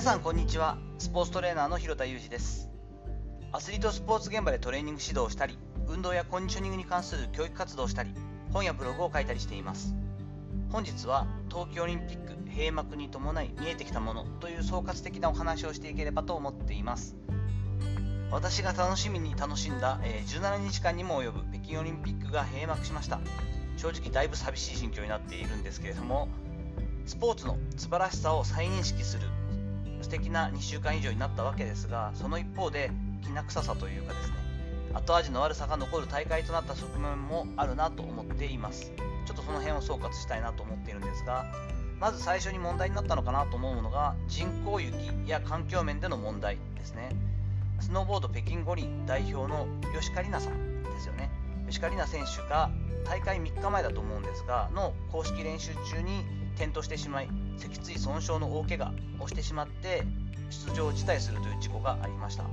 皆さんこんにちは。スポーツトレーナーの広田裕二です。アスリートスポーツ現場でトレーニング指導をしたり運動やコンディショニングに関する教育活動をしたり本やブログを書いたりしています。本日は冬季オリンピック閉幕に伴い見えてきたものという総括的なお話をしていければと思っています。私が楽しみに楽しんだ、え17日間にも及ぶ北京オリンピックが閉幕しました。正直だいぶ寂しい心境になっているんですけれどもスポーツの素晴らしさを再認識する素敵な2週間以上になったわけですがその一方できな臭さというかですね後味の悪さが残る大会となった側面もあるなと思っています。ちょっとその辺を総括したいなと思っているんですがまず最初に問題になったのかなと思うのが人工雪や環境面での問題ですね。スノーボード北京五輪代表の吉川里奈さんですよね。吉川里奈選手が大会3日前だと思うんですがの公式練習中に転倒してしまい脊椎損傷の大怪我をしてしまって出場を辞退するという事故がありました、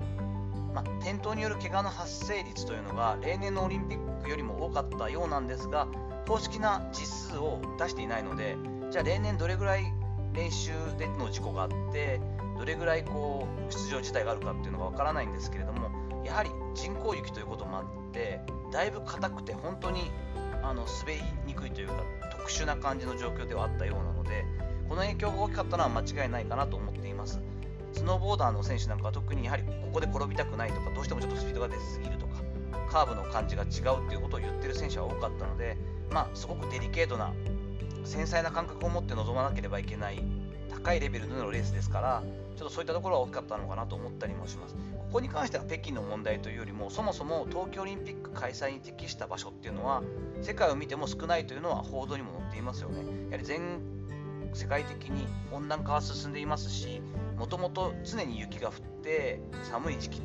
まあ、転倒による怪我の発生率というのが例年のオリンピックよりも多かったようなんですが公式な実数を出していないのでじゃあ例年どれぐらい練習での事故があってどれぐらいこう出場自体があるかっていうのがわからないんですけれどもやはり人工雪ということもあってだいぶ硬くて本当にあの滑りにくいというか特殊な感じの状況ではあったようなのでこの影響が大きかったのは間違いないかなと思っています。スノーボーダーの選手なんかは特にやはりここで転びたくないとかどうしてもちょっとスピードが出すぎるとかカーブの感じが違うっていうことを言ってる選手は多かったのでまあすごくデリケートな繊細な感覚を持って臨まなければいけない高いレベルでのレースですからちょっとそういったところは大きかったのかなと思ったりもします。ここに関しては北京の問題というよりもそもそも東京オリンピック開催に適した場所っていうのは世界を見ても少ないというのは報道にも載っていますよね。やはり全世界的に温暖化は進んでいますしもともと常に雪が降って寒い時期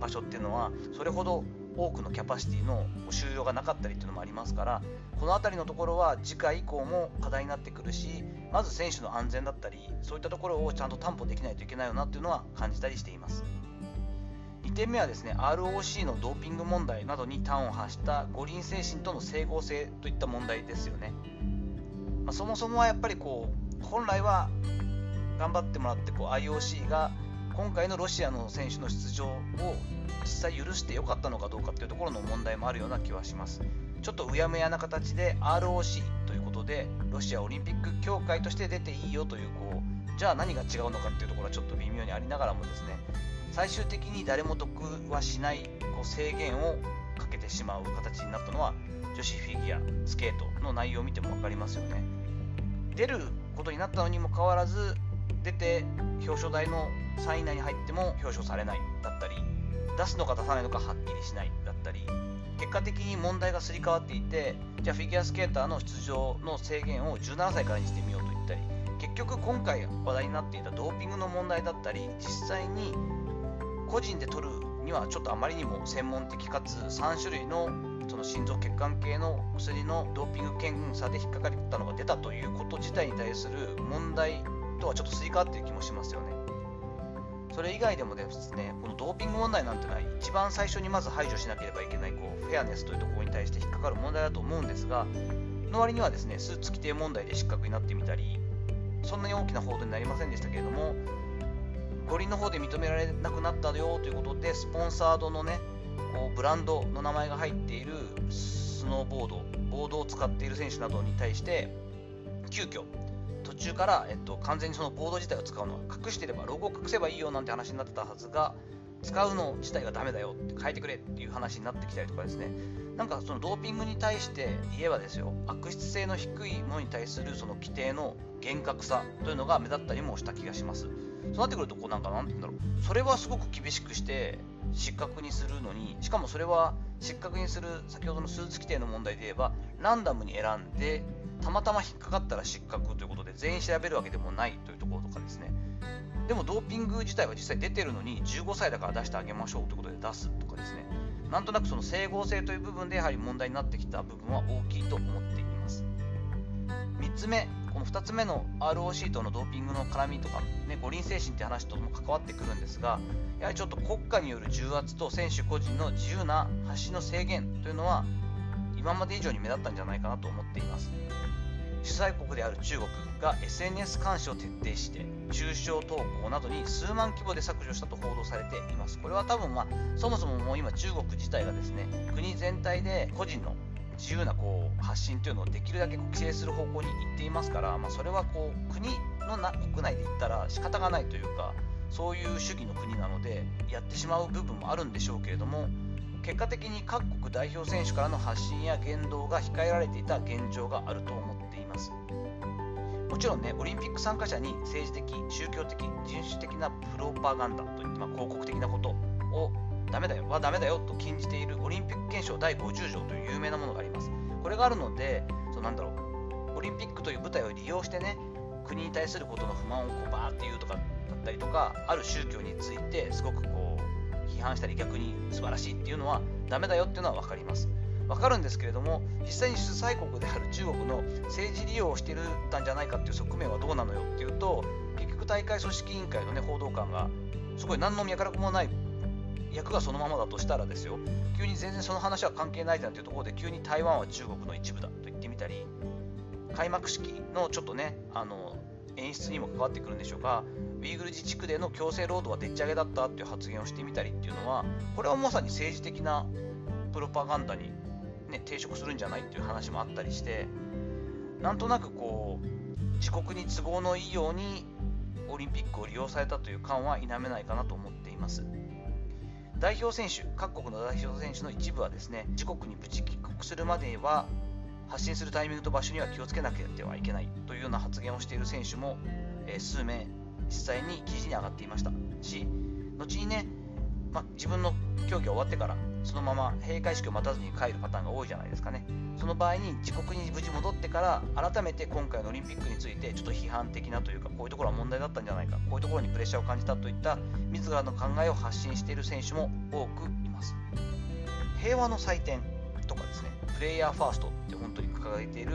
場所っていうのはそれほど多くのキャパシティの収容がなかったりっていうのもありますからこの辺りのところは次回以降も課題になってくるしまず選手の安全だったりそういったところをちゃんと担保できないといけないよなっていうのは感じたりしています。2点目はですね ROC のドーピング問題などに端を発した五輪精神との整合性といった問題ですよね、まあ、そもそもはやっぱりこう本来は頑張ってもらってこう IOC が今回のロシアの選手の出場を実際許してよかったのかどうかっていうところの問題もあるような気はします。ちょっとうやむやな形で ROC ということでロシアオリンピック協会として出ていいよというこうじゃあ何が違うのかっていうところはちょっと微妙にありながらもですね最終的に誰も得はしないこう制限をかけてしまう形になったのは女子フィギュアスケートの内容を見ても分かりますよね。出ることになったのにもかかわらず出て表彰台の3位以内に入っても表彰されないだったり出すのか出さないのかはっきりしないだったり結果的に問題がすり替わっていてじゃあフィギュアスケーターの出場の制限を17歳からにしてみようと言ったり結局今回話題になっていたドーピングの問題だったり実際に個人で取るにはちょっとあまりにも専門的かつ3種類のその心臓血管系の薬のドーピング検査で引っかかったのが出たということ自体に対する問題とはちょっとすり替わっている気もしますよね。それ以外でもですね、このドーピング問題なんてのは一番最初にまず排除しなければいけないこうフェアネスというところに対して引っかかる問題だと思うんですが、の割にはですね、スーツ規定問題で失格になってみたり、そんなに大きな報道になりませんでしたけれども、五輪の方で認められなくなったよということで、スポンサードのね、こうブランドの名前が入っているスノーボード、ボードを使っている選手などに対して、急遽途中から、えっと、完全にそのボード自体を使うのは隠してればロゴを隠せばいいよなんて話になってたはずが使うの自体がダメだよって変えてくれっていう話になってきたりとかですね。なんかそのドーピングに対して言えばですよ悪質性の低いものに対するその規定の厳格さというのが目立ったりもした気がします。そうなってくるとこうなんかなんて言うんだろう。それはすごく厳しくして失格にするのにしかもそれは失格にする先ほどのスーツ規定の問題で言えばランダムに選んでたまたま引っかかったら失格ということで全員調べるわけでもないというところとかですね。でもドーピング自体は実際出てるのに15歳だから出してあげましょうということで出すとかですね。なんとなくその整合性という部分でやはり問題になってきた部分は大きいと思っています。3つ目この2つ目の ROC とのドーピングの絡みとか、ね、五輪精神って話とも関わってくるんですがやはりちょっと国家による重圧と選手個人の自由な発信の制限というのは今まで以上に目立ったんじゃないかなと思っています。主催国である中国が SNS 監視を徹底して中傷投稿などに数万規模で削除したと報道されています。これは多分まあそもそももう今中国自体がですね国全体で個人の自由なこう発信というのをできるだけ規制する方向に行っていますから、まあ、それはこう国のな国内で言ったら仕方がないというかそういう主義の国なのでやってしまう部分もあるんでしょうけれども結果的に各国代表選手からの発信や言動が控えられていた現状があると思っています。もちろんねオリンピック参加者に政治的宗教的人種的なプロパガンダといって、まあ、広告的なことをダメだよはダメだよと禁じているオリンピック憲章第50条という有名なものがあります。これがあるのでそうなんだろうオリンピックという舞台を利用してね国に対することの不満をこうバーって言うとかだったりとかある宗教についてすごくこう批判したり逆に素晴らしいっていうのはダメだよっていうのは分かります。分かるんですけれども実際に主催国である中国の政治利用をしてるたんじゃないかっていう側面はどうなのよっていうと結局大会組織委員会の、ね、報道官がすごい何の脈絡もない役がそのままだとしたらですよ。急に全然その話は関係ないじゃんというところで急に台湾は中国の一部だと言ってみたり開幕式のちょっとねあの演出にも関わってくるんでしょうかウイグル自治区での強制労働はでっち上げだったっていう発言をしてみたりっていうのはこれはまさに政治的なプロパガンダに、ね、抵触するんじゃないっていう話もあったりしてなんとなくこう自国に都合のいいようにオリンピックを利用されたという感は否めないかなと思っています。代表選手各国の代表選手の一部はですね自国に無事帰国するまでは発信するタイミングと場所には気をつけなければいけないというような発言をしている選手も、えー、数名実際に記事に上がっていました。し後にね、ま自分の競技が終わってからそのまま閉会式を待たずに帰るパターンが多いじゃないですかね。その場合に自国に無事戻ってから改めて今回のオリンピックについてちょっと批判的なというかこういうところは問題だったんじゃないかこういうところにプレッシャーを感じたといった自らの考えを発信している選手も多くいます。平和の祭典とかですねプレイヤーファーストって本当に掲げている、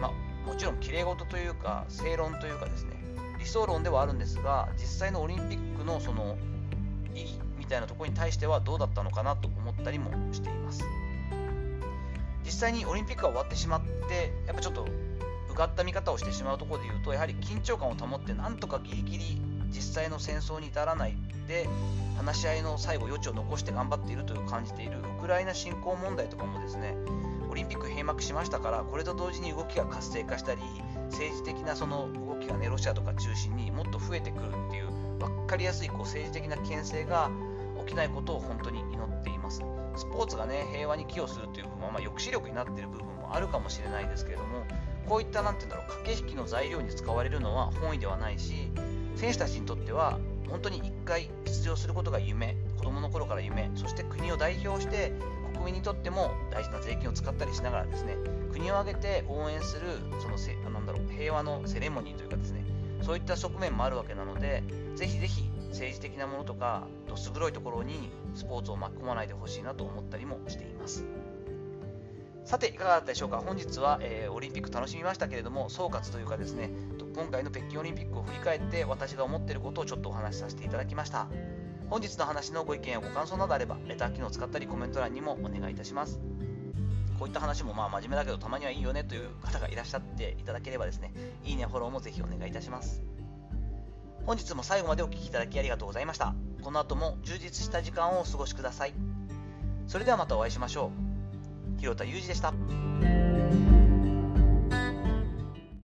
まあ、もちろんきれい事というか正論というかですね理想論ではあるんですが実際のオリンピックのその意義みたいなところに対してはどうだったのかなと思ったりもしています。実際にオリンピックが終わってしまってやっぱちょっとうがった見方をしてしまうところで言うとやはり緊張感を保ってなんとかギリギリ実際の戦争に至らないで話し合いの最後余地を残して頑張っているという感じているウクライナ侵攻問題とかもですねオリンピック閉幕しましたからこれと同時に動きが活性化したり政治的なその動きがねロシアとか中心にもっと増えてくるっていう分かりやすいこう政治的な牽制が起きないことを本当に祈っています。スポーツがね平和に寄与するという部分は、まあ、抑止力になっている部分もあるかもしれないですけれどもこういった何て言うんだろう駆け引きの材料に使われるのは本意ではないし選手たちにとっては本当に1回出場することが夢子供の頃から夢そして国を代表して国民にとっても大事な税金を使ったりしながらですね国を挙げて応援するそのせなんだろう平和のセレモニーというかですねそういった側面もあるわけなのでぜひぜひ政治的なものとかどす黒いところにスポーツを巻き込まないでほしいなと思ったりもしています。さていかがだったでしょうか？本日は、えー、オリンピック楽しみましたけれども総括というかですね今回の北京オリンピックを振り返って私が思っていることをちょっとお話しさせていただきました。本日の話のご意見やご感想などあればレター機能を使ったりコメント欄にもお願いいたします。こういった話もまあ真面目だけどたまにはいいよねという方がいらっしゃっていただければですねいいねフォローもぜひお願いいたします。本日も最後までお聴きいただきありがとうございました。この後も充実した時間をお過ごしください。それではまたお会いしましょう。広田裕二でした。